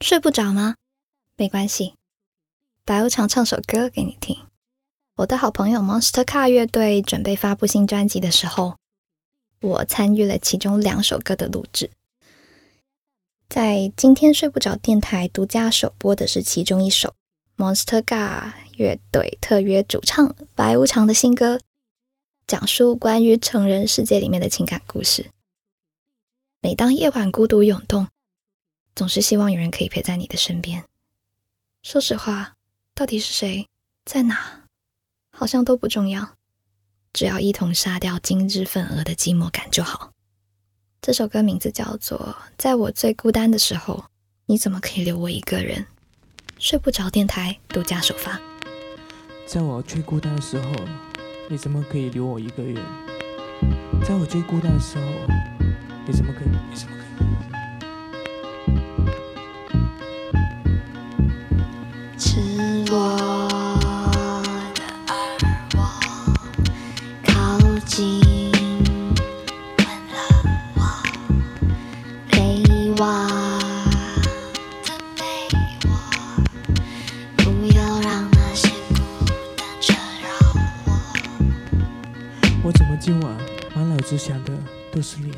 睡不着吗？没关系，白无常唱首歌给你听。我的好朋友 Monster Car 乐队准备发布新专辑的时候，我参与了其中两首歌的录制。在今天睡不着电台独家首播的是其中一首 Monster Car 乐队特约主唱白无常的新歌，讲述关于成人世界里面的情感故事。每当夜晚孤独涌动。总是希望有人可以陪在你的身边。说实话，到底是谁在哪，好像都不重要，只要一同杀掉今日份额的寂寞感就好。这首歌名字叫做《在我最孤单的时候》，你怎么可以留我一个人？睡不着电台独家首发。在我最孤单的时候，你怎么可以留我一个人？在我最孤单的时候，你怎么可以？你怎么可以？我怎么今晚满脑子想的都是你，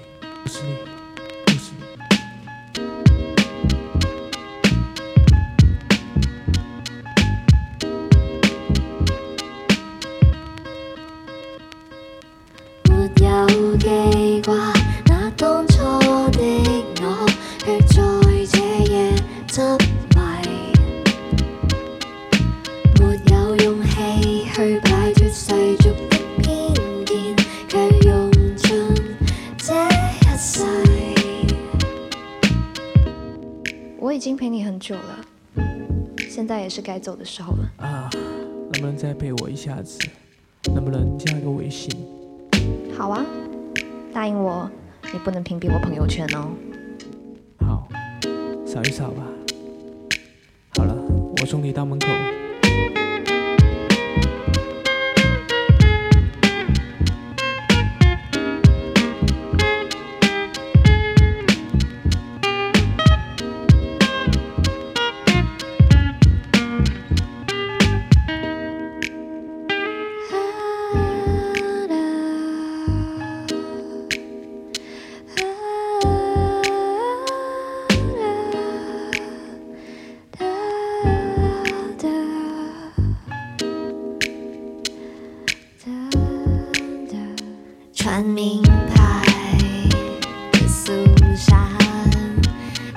经陪你很久了，现在也是该走的时候了啊！能不能再陪我一下子？能不能加个微信？好啊，答应我，你不能屏蔽我朋友圈哦。好，扫一扫吧。好了，我送你到门口。穿名牌的苏珊，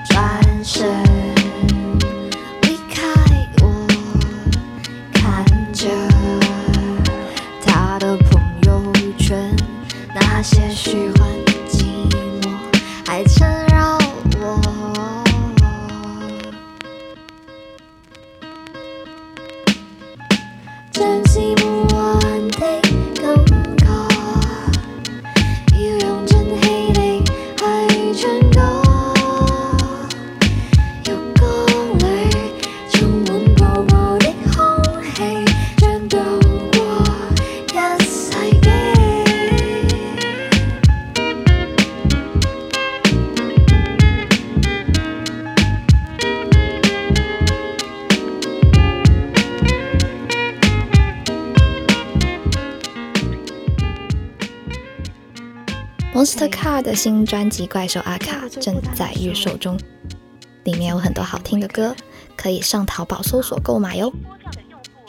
转身离开我，看着他的朋友圈，那些虚幻寂寞还 Monster Car 的新专辑《怪兽阿卡》正在预售中，里面有很多好听的歌，可以上淘宝搜索购买哟。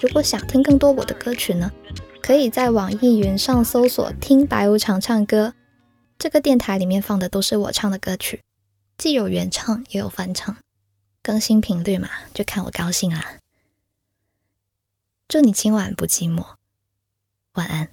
如果想听更多我的歌曲呢，可以在网易云上搜索“听白无常唱歌”。这个电台里面放的都是我唱的歌曲，既有原唱也有翻唱。更新频率嘛，就看我高兴啦。祝你今晚不寂寞，晚安。